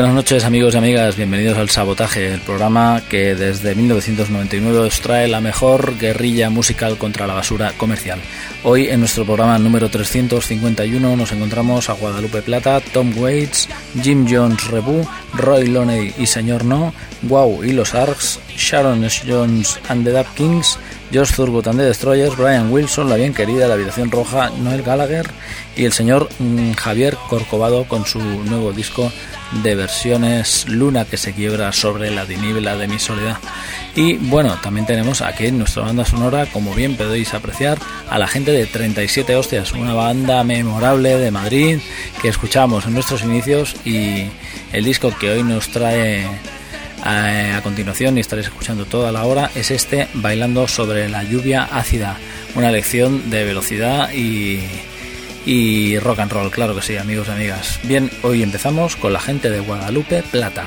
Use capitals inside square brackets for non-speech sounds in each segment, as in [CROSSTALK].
Buenas noches amigos y amigas, bienvenidos al Sabotaje, el programa que desde 1999 os trae la mejor guerrilla musical contra la basura comercial. Hoy en nuestro programa número 351 nos encontramos a Guadalupe Plata, Tom Waits, Jim Jones Rebu, Roy Loney y Señor No, Wow y los Arcs, Sharon. Jones and the Dap Kings, Josh Zurgut and the Destroyers, Brian Wilson, la bien querida La Habitación Roja, Noel Gallagher y el señor mm, Javier Corcovado con su nuevo disco de versiones Luna que se quiebra sobre la dinibla de mi soledad. Y bueno, también tenemos aquí en nuestra banda sonora, como bien podéis apreciar, a la gente de 37 Hostias, una banda memorable de Madrid que escuchamos en nuestros inicios y el disco que hoy nos trae a, a continuación y estaréis escuchando toda la hora es este Bailando sobre la lluvia ácida, una lección de velocidad y y rock and roll, claro que sí, amigos y amigas. Bien, hoy empezamos con la gente de Guadalupe Plata.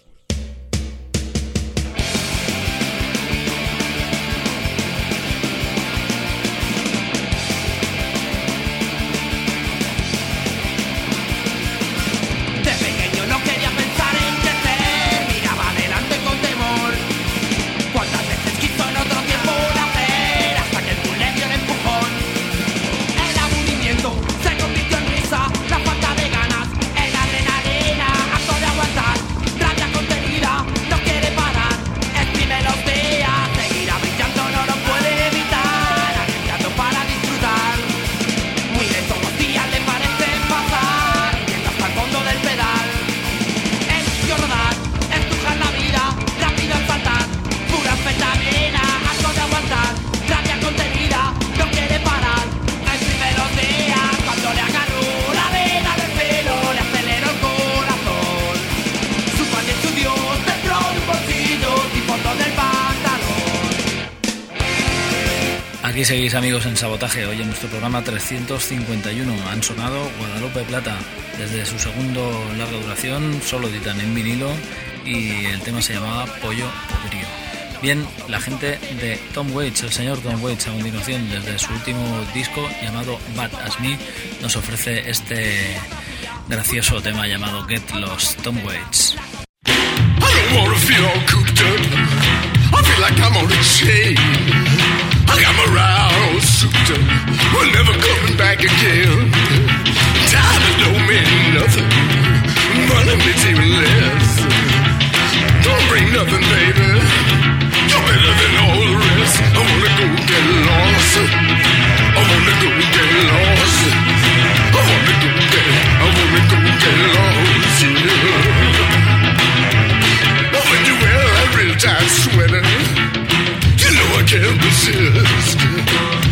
Amigos en Sabotaje, hoy en nuestro programa 351 han sonado Guadalupe Plata. Desde su segundo larga duración, solo editan en vinilo y el tema se llamaba Pollo Podrío. Bien, la gente de Tom Waits, el señor Tom Waits a continuación desde su último disco llamado Bad As Me nos ofrece este gracioso tema llamado Get Lost, Tom Waits. I up. We're never coming back again. Time don't mean nothing. Money means even less. Don't bring nothing, baby. You're better than all the rest. I wanna go get lost. I wanna go get lost. I wanna go get. I wanna go get lost. Yeah. Oh, when you wear that real tight sweater can't resist.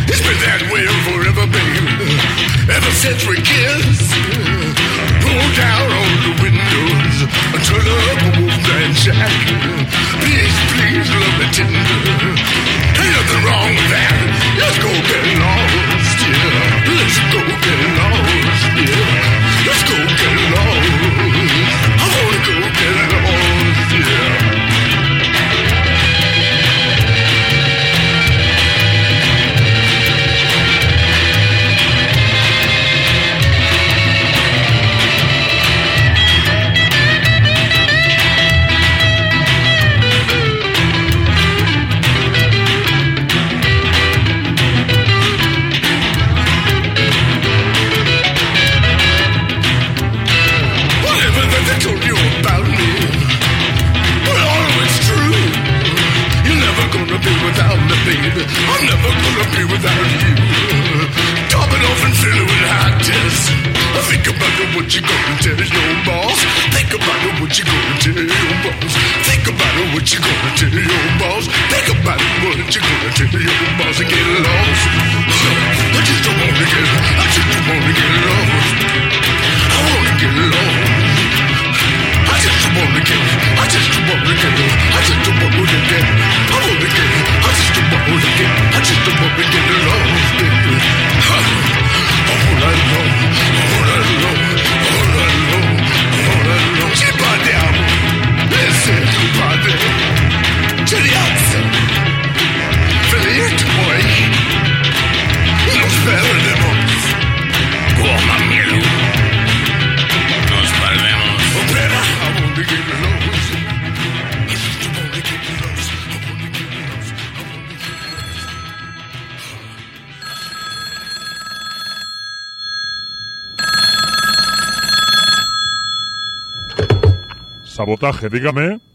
It's been that way forever, baby. Ever since we kissed. Pull down all the windows. Turn up a Wolfman Jack. Please, please, love me tender. Sabotaje, dígame.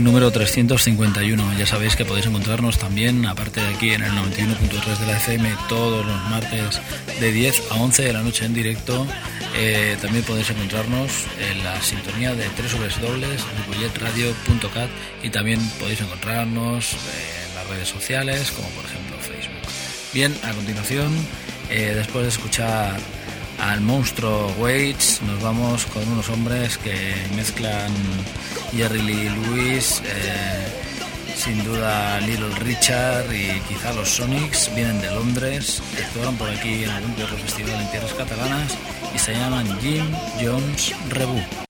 Número 351. Ya sabéis que podéis encontrarnos también, aparte de aquí en el 91.3 de la FM, todos los martes de 10 a 11 de la noche en directo. Eh, también podéis encontrarnos en la sintonía de www.ripolletradio.cat y también podéis encontrarnos en las redes sociales, como por ejemplo Facebook. Bien, a continuación, eh, después de escuchar al monstruo Waits, nos vamos con unos hombres que mezclan Jerry Lee Lewis, eh, sin duda Little Richard y quizá los Sonics vienen de Londres, actuaron por aquí en algún otro festival en tierras catalanas y se llaman Jim Jones Reboot.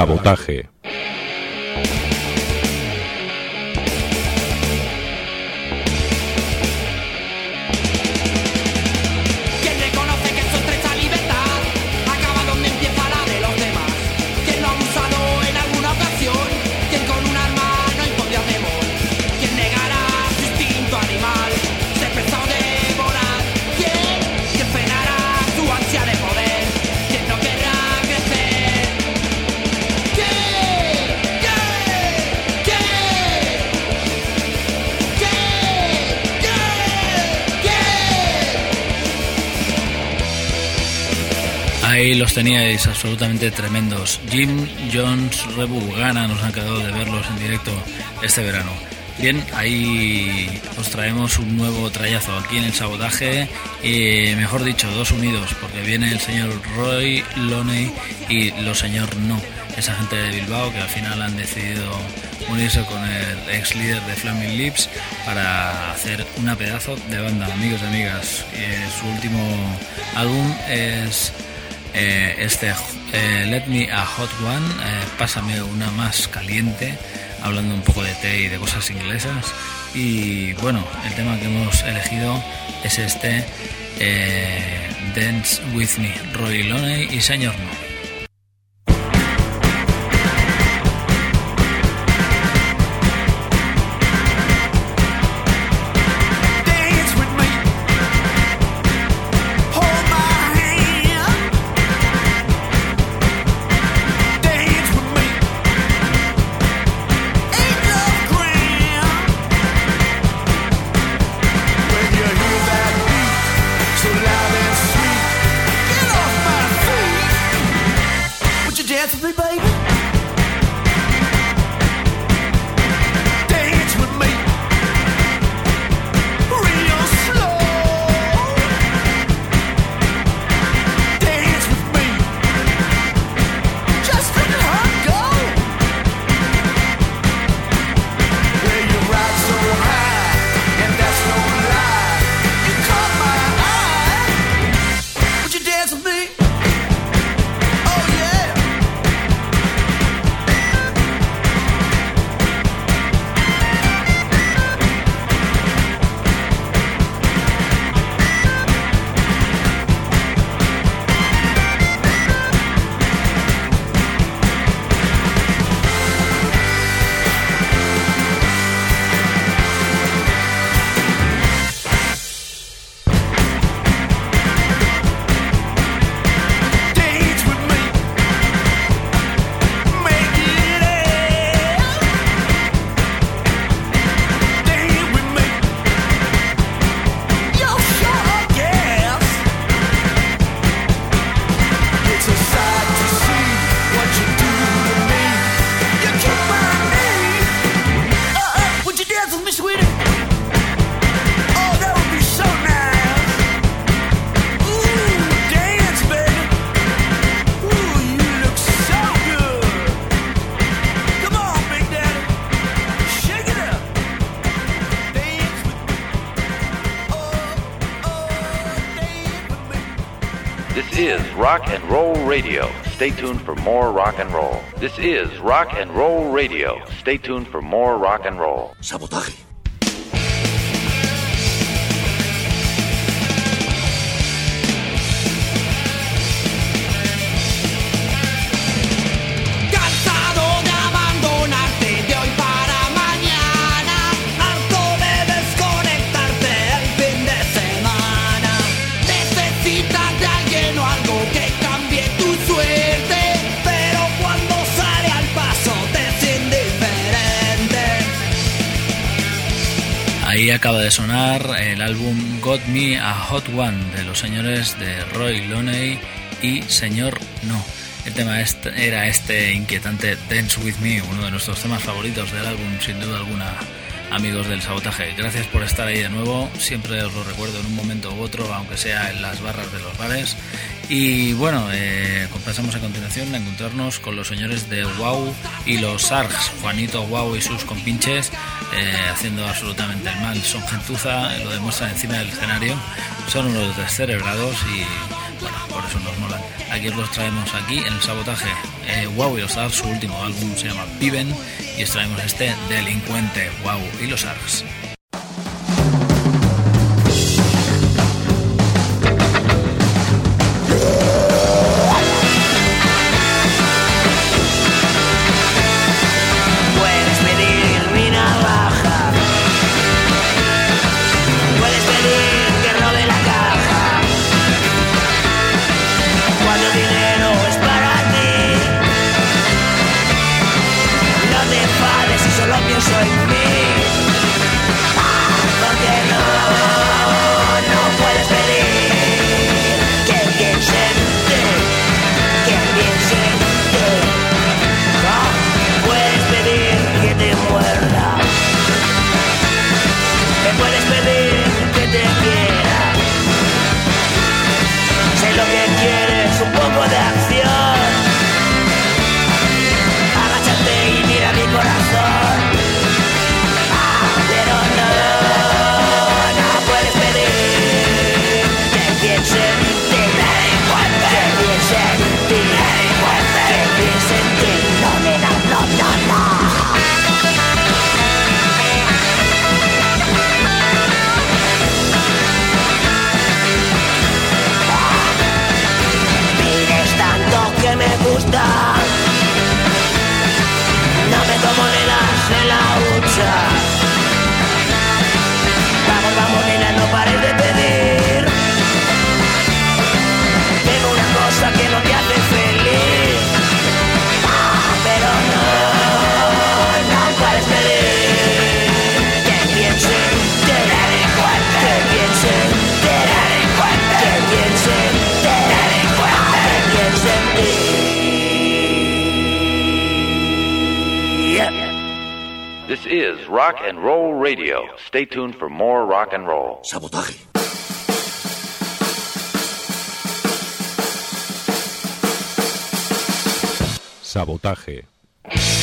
Sabotaje. los teníais absolutamente tremendos. Jim Jones, Rebu Gana nos han quedado de verlos en directo este verano. Bien, ahí os traemos un nuevo trayazo aquí en el sabotaje, y mejor dicho, dos unidos, porque viene el señor Roy Loney y lo señor No, esa gente de Bilbao que al final han decidido unirse con el ex líder de Flaming Lips para hacer una pedazo de banda, amigos y amigas. Eh, su último álbum es eh, este eh, Let Me a Hot One, eh, pásame una más caliente, hablando un poco de té y de cosas inglesas. Y bueno, el tema que hemos elegido es este Dance With Me, Roy Loney y Señor No. Radio. Stay tuned for more rock and roll. This is Rock and Roll Radio. Stay tuned for more rock and roll. Sabotaje. Acaba de sonar el álbum Got Me a Hot One de los señores de Roy Loney y Señor No. El tema era este inquietante Dance With Me, uno de nuestros temas favoritos del álbum, sin duda alguna, amigos del sabotaje. Gracias por estar ahí de nuevo, siempre os lo recuerdo en un momento u otro, aunque sea en las barras de los bares. Y bueno, eh, pasamos a continuación a encontrarnos con los señores de Wow y los Sargs, Juanito Wow y sus compinches, eh, haciendo absolutamente el mal. Son gentuza, lo demuestran encima del escenario, son unos descerebrados y por eso nos molan. Aquí os los traemos aquí en el sabotaje. Eh, wow y los Sargs, su último álbum se llama Viven y os traemos este Delincuente, Wow y los Sargs. is Rock and Roll Radio. Stay tuned for more rock and roll. Sabotage. Sabotage.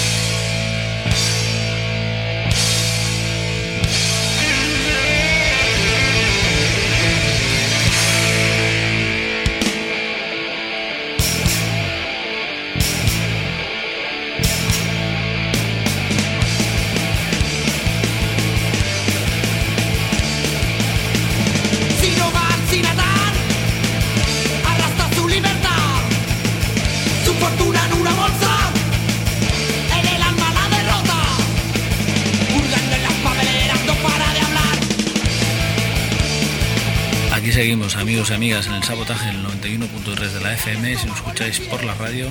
seguimos amigos y amigas en el sabotaje el 91.3 de la FM si nos escucháis por la radio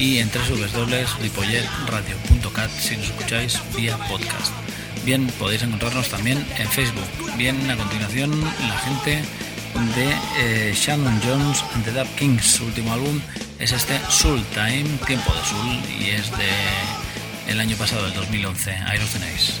y en www.ripollerradio.cat si nos escucháis vía podcast. Bien, podéis encontrarnos también en Facebook. Bien, a continuación la gente de eh, Shannon Jones and the Dub Kings. Su último álbum es este Soul Time, Tiempo de Soul, y es de el año pasado, el 2011. Ahí los tenéis.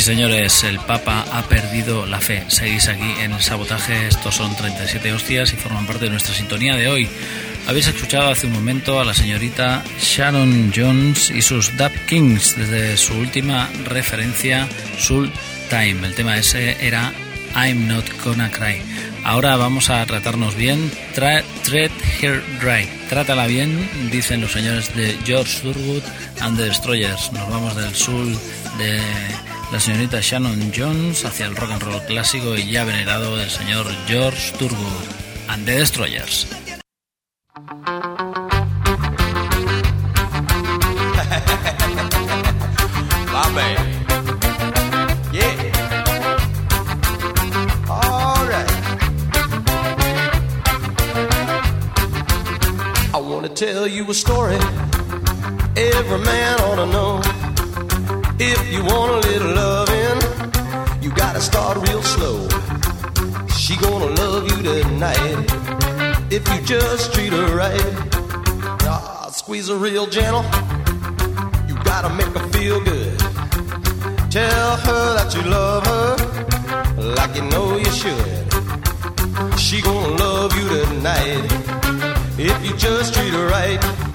Y señores, el Papa ha perdido la fe. Seguís aquí en el sabotaje, estos son 37 hostias y forman parte de nuestra sintonía de hoy. Habéis escuchado hace un momento a la señorita Sharon Jones y sus Dub Kings desde su última referencia, Soul Time. El tema ese era I'm Not Gonna Cry. Ahora vamos a tratarnos bien. Tra tread her dry. Trátala bien, dicen los señores de George Thurgood and the Destroyers. Nos vamos del soul de la señorita Shannon Jones hacia el rock and roll clásico y ya venerado del señor George Thurgood and the Destroyers. [LAUGHS] Tell you a story. Every man if you just treat her right. Ah, squeeze her real gentle. You gotta make her feel good. Tell her that you love her like you know you should. She gonna love you tonight if you just treat her right.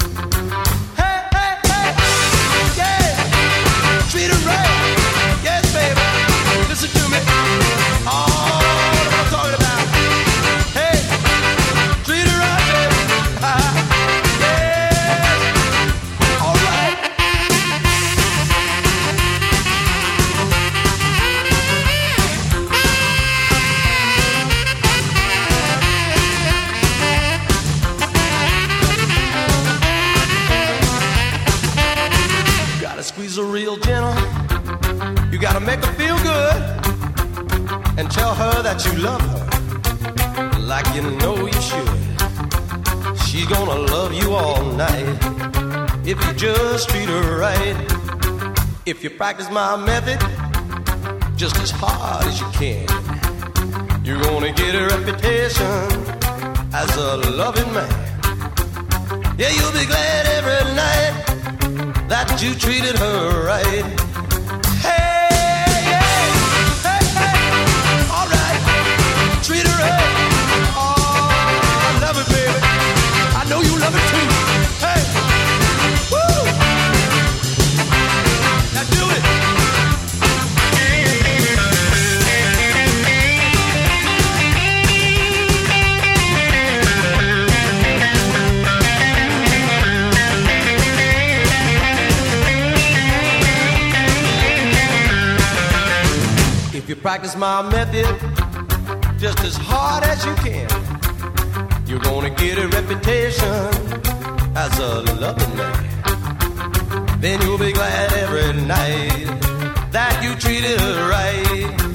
If you just treat her right. If you practice my method just as hard as you can, you're gonna get a reputation as a loving man. Yeah, you'll be glad every night that you treated her right. Treat her right. Oh, I love it, baby. I know you love it practice my method just as hard as you can, you're gonna get a reputation as a loving man. Then you'll be glad every night that you treated her right.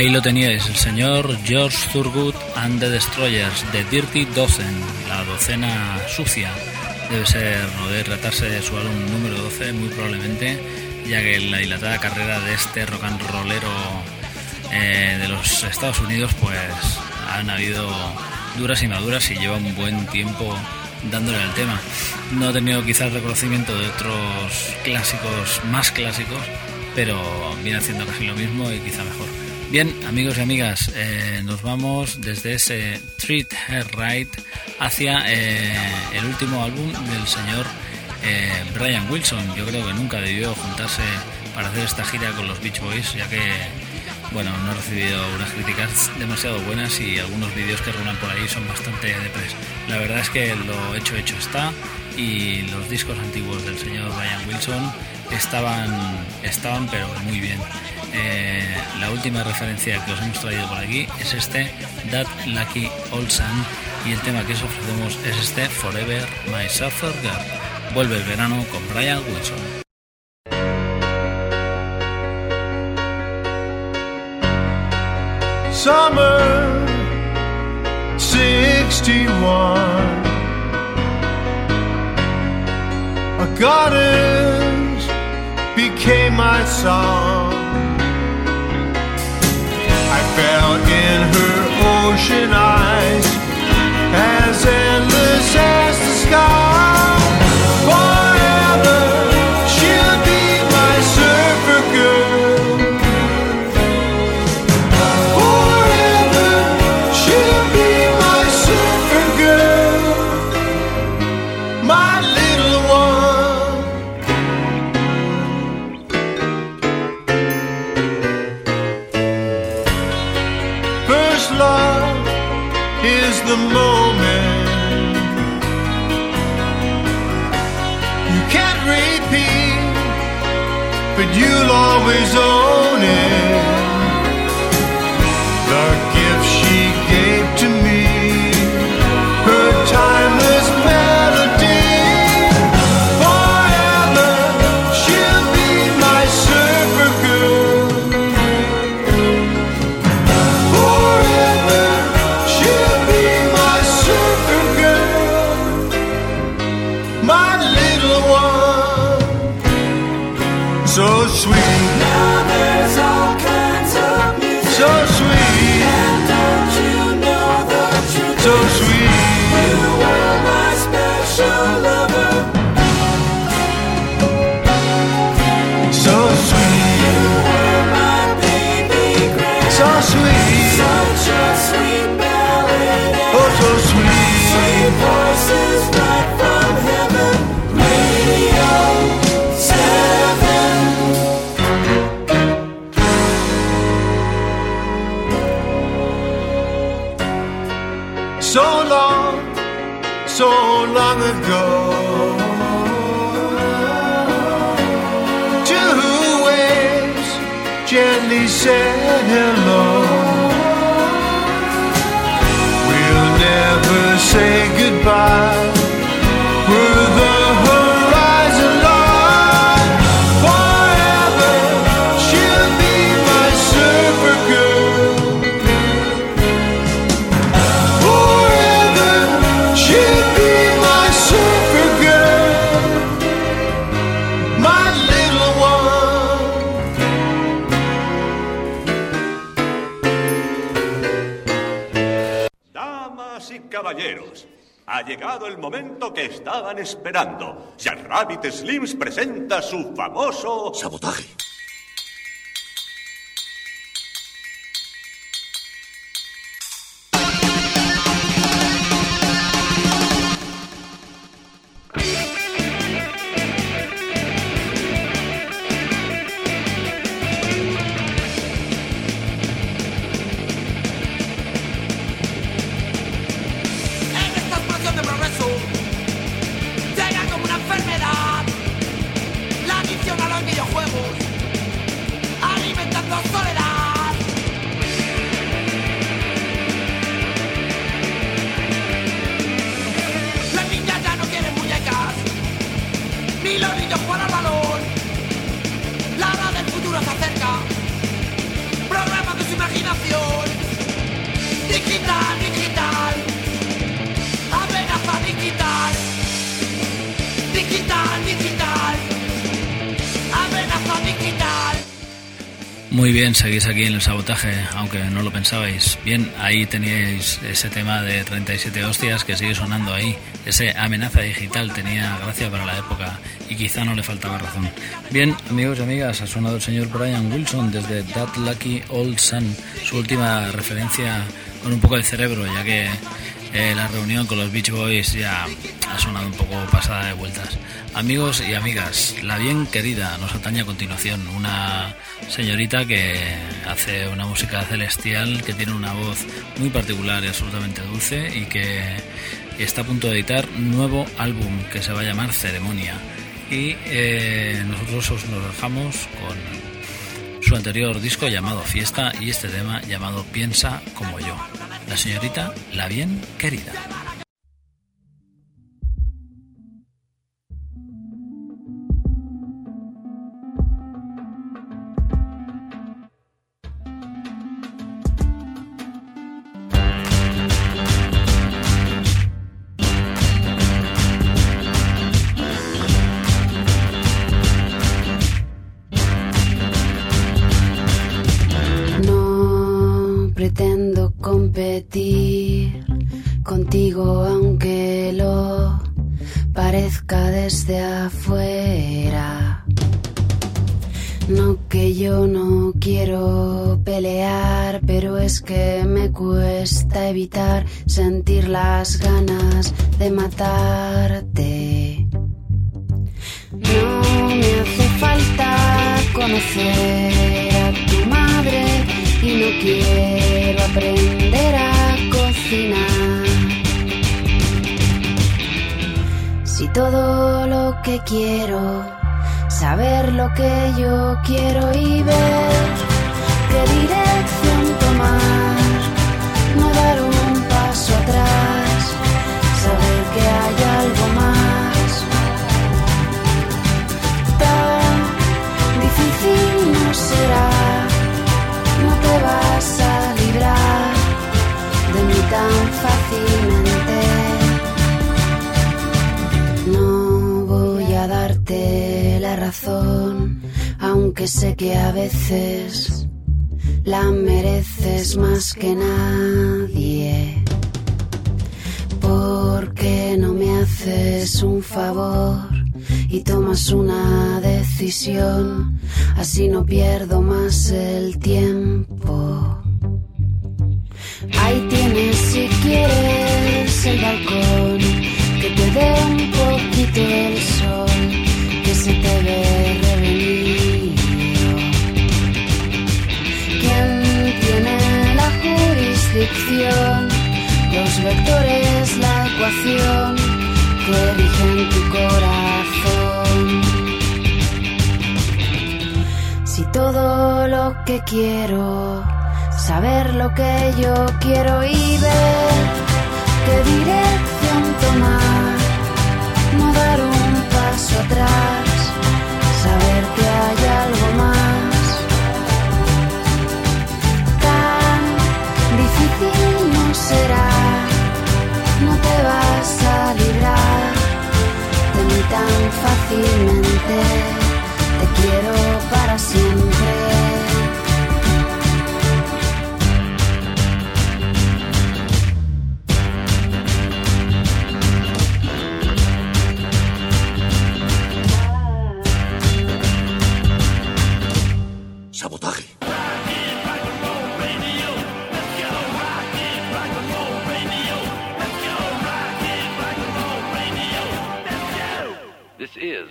Ahí lo teníais, el señor George Thurgood and the Destroyers, de Dirty Dozen, la docena sucia. Debe ser, o tratarse de su álbum número 12, muy probablemente, ya que la dilatada carrera de este rock and rollero eh, de los Estados Unidos, pues han habido duras y maduras y lleva un buen tiempo dándole al tema. No ha tenido quizás reconocimiento de otros clásicos más clásicos, pero viene haciendo casi lo mismo y quizá mejor. Bien, amigos y amigas, eh, nos vamos desde ese Treat Her Right hacia eh, el último álbum del señor eh, Brian Wilson. Yo creo que nunca debió juntarse para hacer esta gira con los Beach Boys, ya que bueno, no he recibido unas críticas demasiado buenas y algunos vídeos que rulan por ahí son bastante depres. La verdad es que lo hecho hecho está y los discos antiguos del señor Brian Wilson estaban, estaban pero muy bien. Eh, la última referencia que os hemos traído por aquí es este That Lucky Old Sun y el tema que os ofrecemos es este Forever My Suffer Girl. Vuelve el verano con Brian Wilson. Summer 61 A gardens became my song fell in her ocean eyes. As endless as the sky estaban esperando. Jack Rabbit Slims presenta su famoso... Sabotaje. Muy bien, seguís aquí en el sabotaje, aunque no lo pensabais. Bien, ahí teníais ese tema de 37 hostias que sigue sonando ahí. Ese amenaza digital tenía gracia para la época y quizá no le faltaba razón. Bien, amigos y amigas, ha sonado el señor Brian Wilson desde That Lucky Old Sun, su última referencia con un poco de cerebro, ya que eh, la reunión con los Beach Boys ya ha sonado un poco pasada de vueltas. Amigos y amigas, la bien querida nos atañe a continuación, una señorita que hace una música celestial, que tiene una voz muy particular y absolutamente dulce y que está a punto de editar un nuevo álbum que se va a llamar Ceremonia. Y eh, nosotros os nos dejamos con su anterior disco llamado Fiesta y este tema llamado Piensa como yo. La señorita La Bien Querida. Parezca desde afuera. No que yo no quiero pelear, pero es que me cuesta evitar sentir las ganas de matarte. No me hace falta conocer a tu madre y no quiero aprender a cocinar. Todo lo que quiero, saber lo que yo quiero y ver qué dirección tomar, no dar un paso atrás, saber que hay algo más. Tan difícil no será, no te vas a librar de mí tan fácilmente. Aunque sé que a veces la mereces más que nadie. Porque no me haces un favor y tomas una decisión, así no pierdo más el tiempo. Ahí tienes si quieres el balcón, que te dé un poquito el sol, se te ve revenido. ¿Quién tiene la jurisdicción? Los vectores, la ecuación que rigen tu corazón. Si todo lo que quiero, saber lo que yo quiero y ver qué dirección tomar, no dar un paso atrás, saber que hay algo más. Tan difícil no será, no te vas a librar de mí tan fácilmente. Te quiero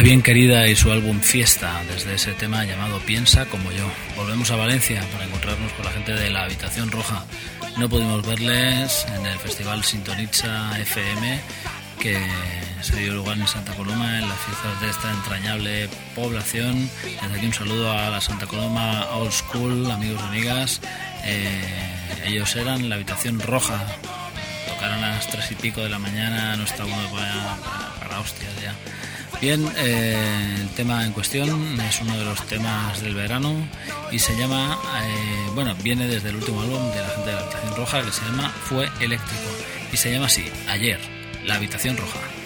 La bien querida y su álbum Fiesta, desde ese tema llamado Piensa como yo. Volvemos a Valencia para encontrarnos con la gente de la Habitación Roja. No pudimos verles en el festival Sintonitza FM que se dio lugar en Santa Coloma en las fiestas de esta entrañable población. Desde aquí un saludo a la Santa Coloma Old School, amigos y amigas. Eh, ellos eran la Habitación Roja. Tocaron a las tres y pico de la mañana, no está uno para, para, para hostias ya. Bien, eh, el tema en cuestión es uno de los temas del verano y se llama, eh, bueno, viene desde el último álbum de la gente de la Habitación Roja que se llama Fue Eléctrico y se llama así, Ayer, la Habitación Roja.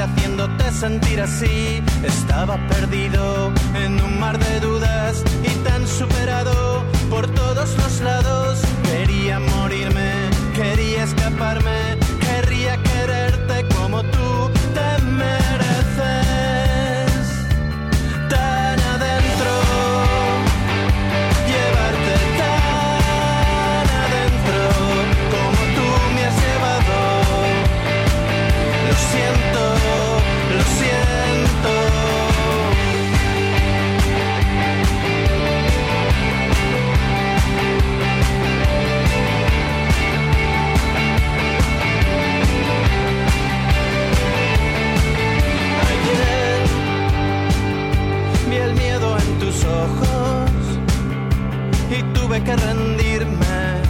Haciéndote sentir así. Estaba perdido en un mar de dudas y tan superado por todos los lados. Quería morirme, quería escaparme, que rendirme.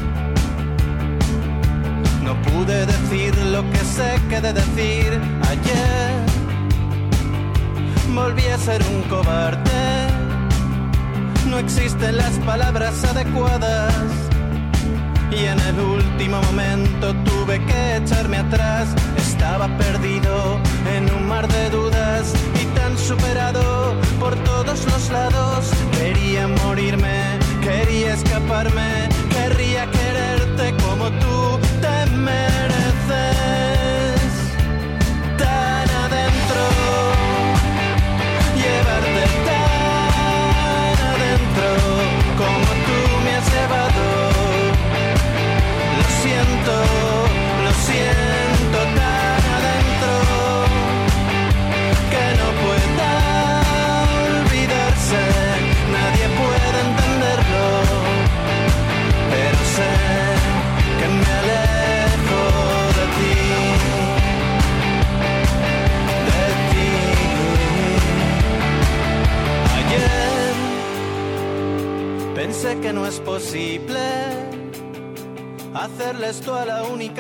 No pude decir lo que sé que de decir ayer. Volví a ser un cobarde. No existen las palabras adecuadas. Y en el último momento tuve que echarme atrás. Estaba perdido en un mar de dudas y tan superado por todos los lados. Quería morirme, quería escaparme, querría quererte como tú te.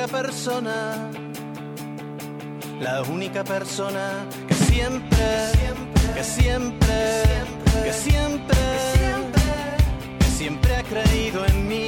Persona, la única persona que siempre, que siempre, que siempre, que siempre ha creído en mí.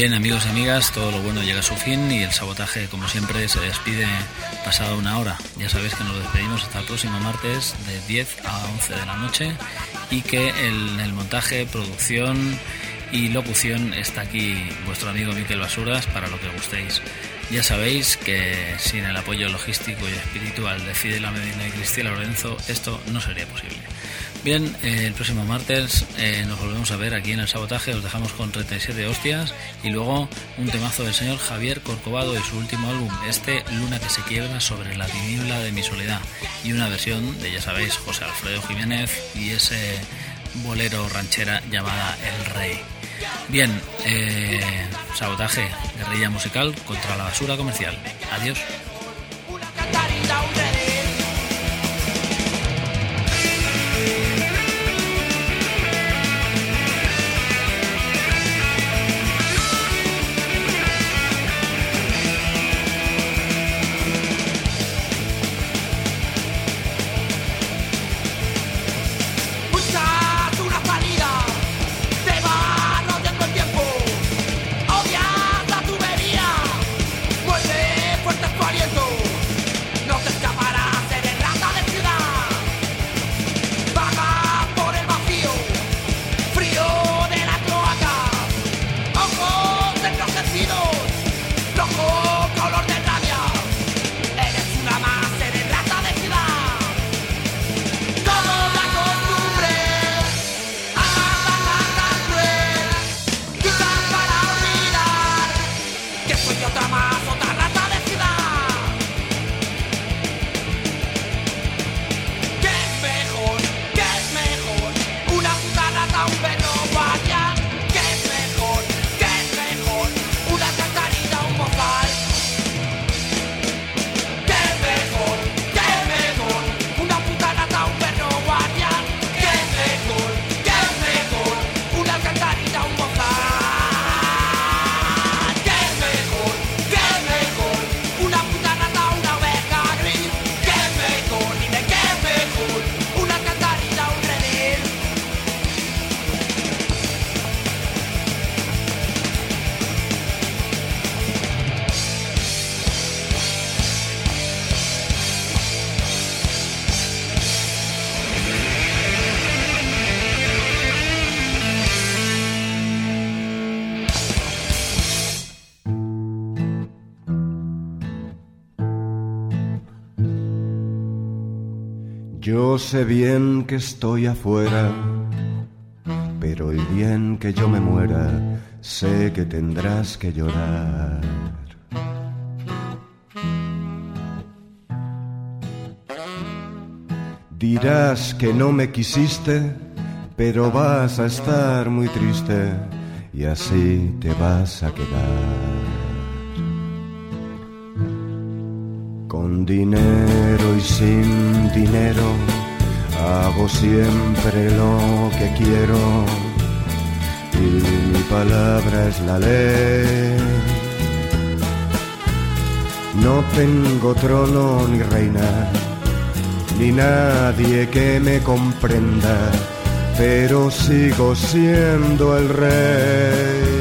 Bien, amigos y amigas, todo lo bueno llega a su fin y el sabotaje, como siempre, se despide pasada una hora. Ya sabéis que nos despedimos hasta el próximo martes de 10 a 11 de la noche y que en el montaje, producción y locución está aquí vuestro amigo Miquel Basuras para lo que gustéis. Ya sabéis que sin el apoyo logístico y espiritual de Fidel Medina y Cristina Lorenzo esto no sería posible. Bien, eh, el próximo martes eh, nos volvemos a ver aquí en el sabotaje, os dejamos con 37 hostias y luego un temazo del señor Javier Corcovado y su último álbum, este Luna que se quiebra sobre la tiniebla de mi soledad y una versión de, ya sabéis, José Alfredo Jiménez y ese bolero ranchera llamada El Rey. Bien, eh, sabotaje, guerrilla musical contra la basura comercial. Adiós. Yo sé bien que estoy afuera, pero el bien que yo me muera, sé que tendrás que llorar. Dirás que no me quisiste, pero vas a estar muy triste y así te vas a quedar. Con dinero y sin dinero hago siempre lo que quiero y mi palabra es la ley. No tengo trono ni reina, ni nadie que me comprenda, pero sigo siendo el rey.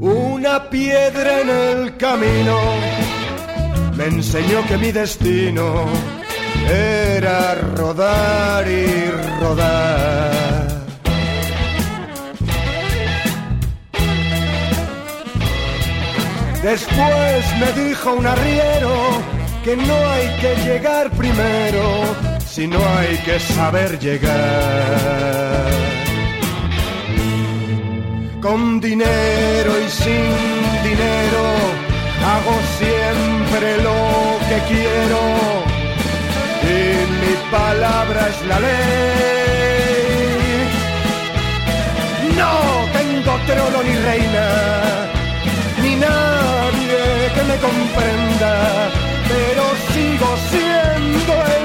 Una piedra en el camino me enseñó que mi destino era rodar y rodar. Después me dijo un arriero que no hay que llegar primero, si no hay que saber llegar. Con dinero y sin dinero hago siempre lo que quiero y mi palabra es la ley. No tengo trono ni reina, ni nadie que me comprenda, pero sigo siendo el